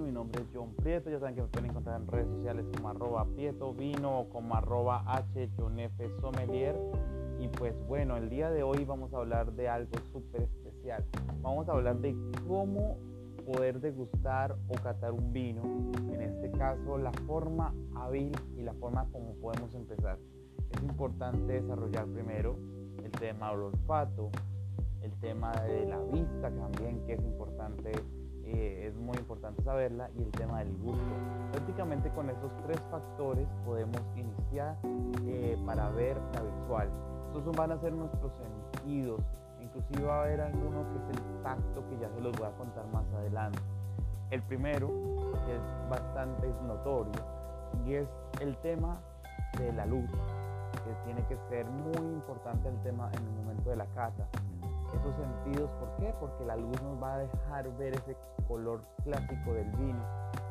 Mi nombre es John Prieto. Ya saben que me pueden encontrar en redes sociales como arroba Prieto Vino o como arroba H Sommelier. Y pues bueno, el día de hoy vamos a hablar de algo súper especial. Vamos a hablar de cómo poder degustar o catar un vino. En este caso, la forma hábil y la forma como podemos empezar. Es importante desarrollar primero el tema del olfato, el tema de la vista también, que es importante, saberla, y el tema del gusto. Prácticamente con esos tres factores podemos iniciar eh, para ver la visual. Estos van a ser nuestros sentidos, inclusive va a haber alguno que es el tacto que ya se los voy a contar más adelante. El primero, que es bastante notorio, y es el tema de la luz, que tiene que ser muy importante el tema en el momento de la cata esos sentidos. ¿Por qué? Porque la luz nos va a dejar ver ese color clásico del vino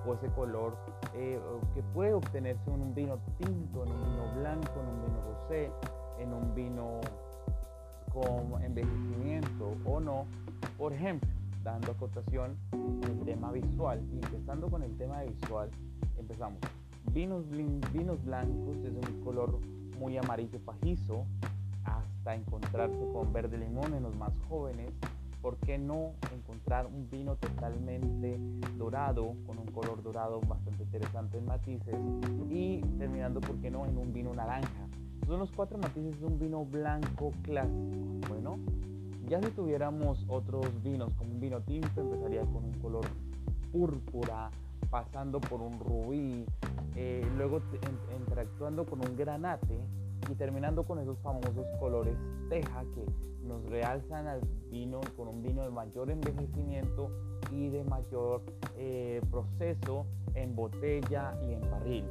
o ese color eh, que puede obtenerse en un vino tinto, en un vino blanco, en un vino rosé, en un vino con envejecimiento o no. Por ejemplo, dando acotación el tema visual y empezando con el tema visual, empezamos. Vinos, vinos blancos desde un color muy amarillo pajizo, hasta encontrarse con verde limón en los más jóvenes. ¿Por qué no encontrar un vino totalmente dorado, con un color dorado bastante interesante en matices? Y terminando, ¿por qué no en un vino naranja? Son los cuatro matices de un vino blanco clásico. Bueno, ya si tuviéramos otros vinos, como un vino tinto, empezaría con un color púrpura, pasando por un rubí, eh, luego interactuando con un granate, y terminando con esos famosos colores teja que nos realzan al vino con un vino de mayor envejecimiento y de mayor eh, proceso en botella y en barril.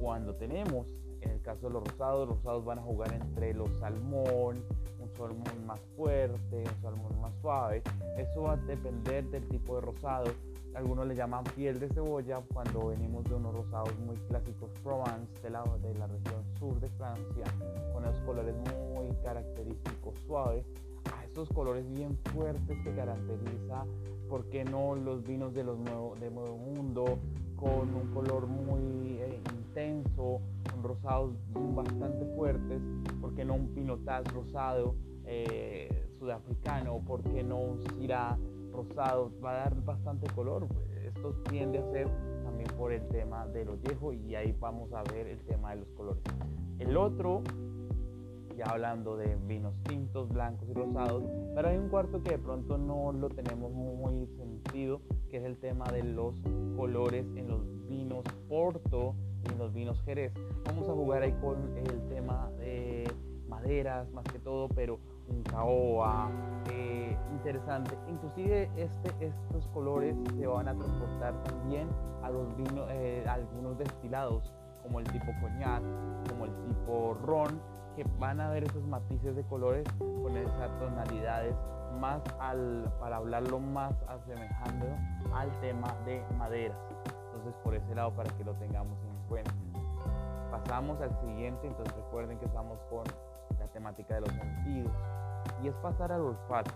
Cuando tenemos, en el caso de los rosados, los rosados van a jugar entre los salmón, un salmón más fuerte, un salmón más suave. Eso va a depender del tipo de rosado algunos le llaman piel de cebolla cuando venimos de unos rosados muy clásicos Provence de la, región sur de Francia, con esos colores muy característicos suaves, a esos colores bien fuertes que caracteriza, ¿por qué no los vinos de los nuevo, de Nuevo Mundo, con un color muy eh, intenso, con rosados bastante fuertes, ¿por qué no un pinotage rosado eh, sudafricano, ¿por qué no un Syrah rosado, va a dar bastante color. Esto tiende a ser también por el tema del ollejo y ahí vamos a ver el tema de los colores. El otro, ya hablando de vinos tintos, blancos y rosados, pero hay un cuarto que de pronto no lo tenemos muy sentido, que es el tema de los colores en los vinos Porto y en los vinos Jerez. Vamos a jugar ahí con el tema de maderas más que todo, pero un caoba, eh, interesante. Inclusive este, estos colores se van a transportar también a los vinos, eh, algunos destilados, como el tipo coñac, como el tipo ron, que van a ver esos matices de colores con esas tonalidades más al, para hablarlo más asemejando al tema de maderas. Entonces por ese lado para que lo tengamos en cuenta. Pasamos al siguiente, entonces recuerden que estamos con temática de los sentidos y es pasar al olfato.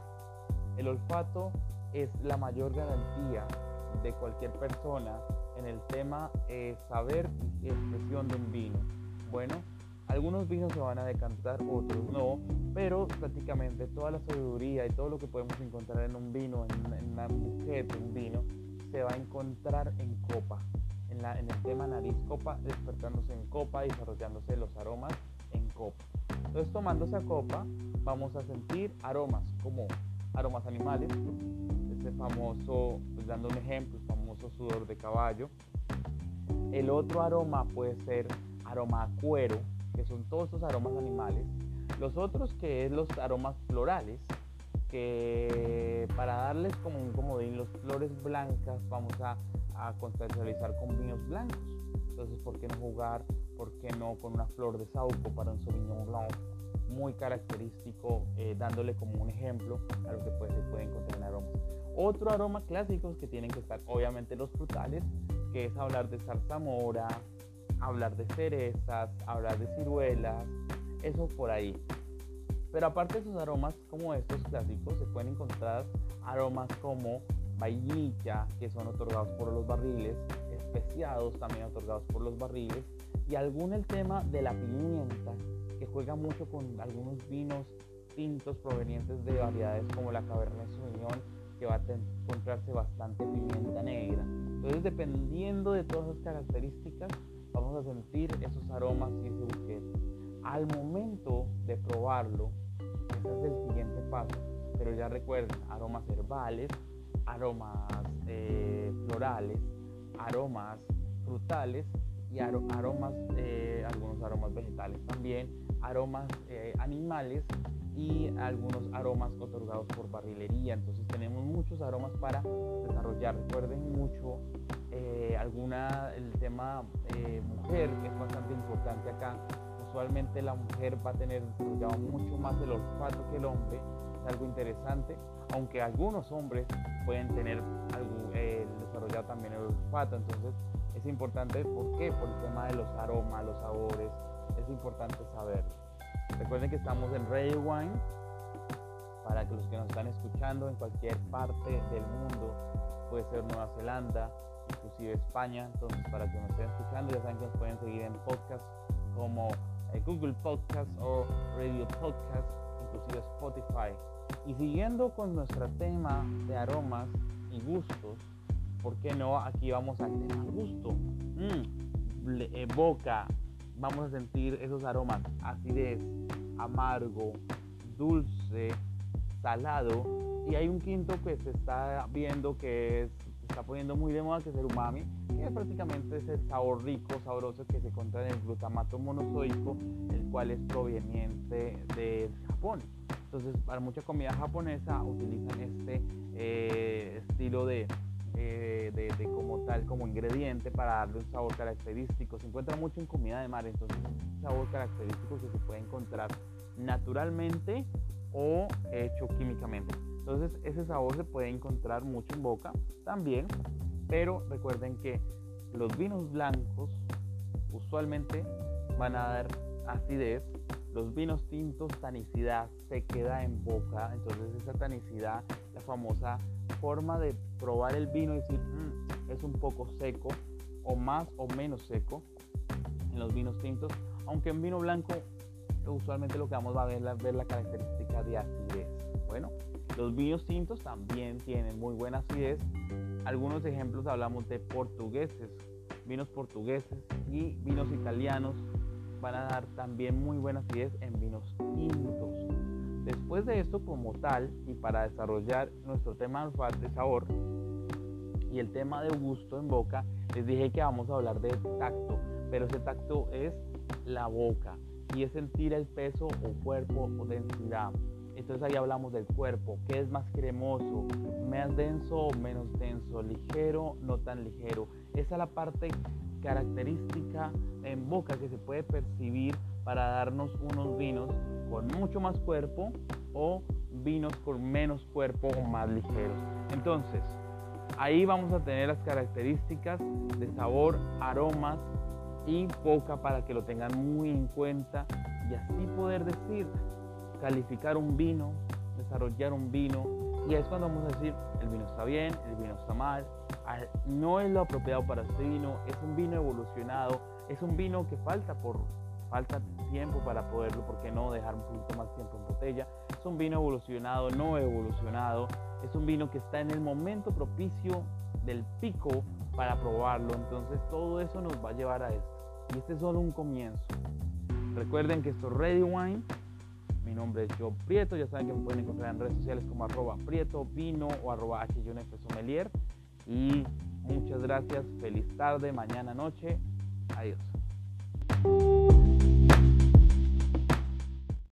El olfato es la mayor garantía de cualquier persona en el tema eh, saber y expresión de un vino. Bueno, algunos vinos se van a decantar, otros no, pero prácticamente toda la sabiduría y todo lo que podemos encontrar en un vino, en, en una de un vino, se va a encontrar en copa. En, la, en el tema nariz copa, despertándose en copa, desarrollándose los aromas en copa. Entonces tomando esa copa vamos a sentir aromas como aromas animales, este famoso, pues dando un ejemplo, el famoso sudor de caballo. El otro aroma puede ser aroma a cuero, que son todos estos aromas animales. Los otros que es los aromas florales, que para darles como un comodín, los flores blancas vamos a, a con vinos blancos. Entonces, ¿por qué no jugar? ¿Por qué no con una flor de sauco para un Sauvignon Blanc? Muy característico, eh, dándole como un ejemplo a lo que pues, se puede encontrar en aromas. Otro aroma clásico que tienen que estar, obviamente, los frutales, que es hablar de zarzamora, hablar de cerezas, hablar de ciruelas, eso por ahí. Pero aparte de esos aromas como estos clásicos, se pueden encontrar aromas como vainilla, que son otorgados por los barriles, especiados también otorgados por los barriles, y algún el tema de la pimienta, que juega mucho con algunos vinos tintos provenientes de variedades como la Cabernet Sauvignon, que va a encontrarse bastante pimienta negra. Entonces, dependiendo de todas esas características, vamos a sentir esos aromas y ese buquete. Al momento de probarlo, ese es el siguiente paso. Pero ya recuerden, aromas herbales, aromas eh, florales, aromas frutales y aromas, eh, algunos aromas vegetales también, aromas eh, animales y algunos aromas otorgados por barrilería. Entonces tenemos muchos aromas para desarrollar. Recuerden mucho alguna, el tema mujer, que es bastante importante acá. Usualmente la mujer va a tener mucho más el olfato que el hombre. Algo interesante, aunque algunos hombres pueden tener algo, desarrollado también el olfato. Entonces es importante, ¿por qué? Por el tema de los aromas, los sabores. Es importante saberlo. Recuerden que estamos en Radio Wine para que los que nos están escuchando en cualquier parte del mundo, puede ser Nueva Zelanda, inclusive España, entonces para que nos estén escuchando ya saben que nos pueden seguir en podcast como eh, Google Podcast o Radio Podcast, inclusive Spotify. Y siguiendo con nuestro tema de aromas y gustos, ¿por qué no? Aquí vamos al tema gusto. Mm, eh, boca, vamos a sentir esos aromas, acidez, amargo, dulce, salado. Y hay un quinto que se está viendo que está poniendo muy de moda, que es el umami, que es prácticamente ese sabor rico, sabroso que se encuentra en el glutamato monosódico, el cual es proveniente de Japón. Entonces, para mucha comida japonesa utilizan este eh, estilo de, eh, de, como tal, como ingrediente para darle un sabor característico. Se encuentra mucho en comida de mar, entonces es un sabor característico que se puede encontrar naturalmente o hecho químicamente. Entonces ese sabor se puede encontrar mucho en boca también, pero recuerden que los vinos blancos usualmente van a dar acidez, los vinos tintos tanicidad se queda en boca, entonces esa tanicidad, la famosa forma de probar el vino y decir, mm, es un poco seco o más o menos seco en los vinos tintos, aunque en vino blanco usualmente lo que vamos a ver es ver la característica de acidez. Bueno, los vinos tintos también tienen muy buena acidez. Algunos ejemplos hablamos de portugueses, vinos portugueses y vinos italianos van a dar también muy buena acidez en vinos tintos. Después de esto como tal, y para desarrollar nuestro tema de sabor y el tema de gusto en boca, les dije que vamos a hablar de tacto, pero ese tacto es la boca y es sentir el peso o cuerpo o densidad. Entonces ahí hablamos del cuerpo, que es más cremoso, más denso o menos denso, ligero, no tan ligero. Esa es la parte característica en boca que se puede percibir para darnos unos vinos con mucho más cuerpo o vinos con menos cuerpo o más ligeros. Entonces, ahí vamos a tener las características de sabor, aromas y boca para que lo tengan muy en cuenta y así poder decir, calificar un vino, desarrollar un vino y es cuando vamos a decir, el vino está bien, el vino está mal, no es lo apropiado para este vino, es un vino evolucionado, es un vino que falta por falta tiempo para poderlo, porque no dejar un poquito más tiempo en botella. Es un vino evolucionado, no evolucionado. Es un vino que está en el momento propicio del pico para probarlo. Entonces todo eso nos va a llevar a esto. Y este es solo un comienzo. Recuerden que esto es Ready Wine. Mi nombre es Joe Prieto. Ya saben que me pueden encontrar en redes sociales como arroba Prieto Vino o arroba Sommelier. Y muchas gracias. Feliz tarde, mañana, noche. Adiós.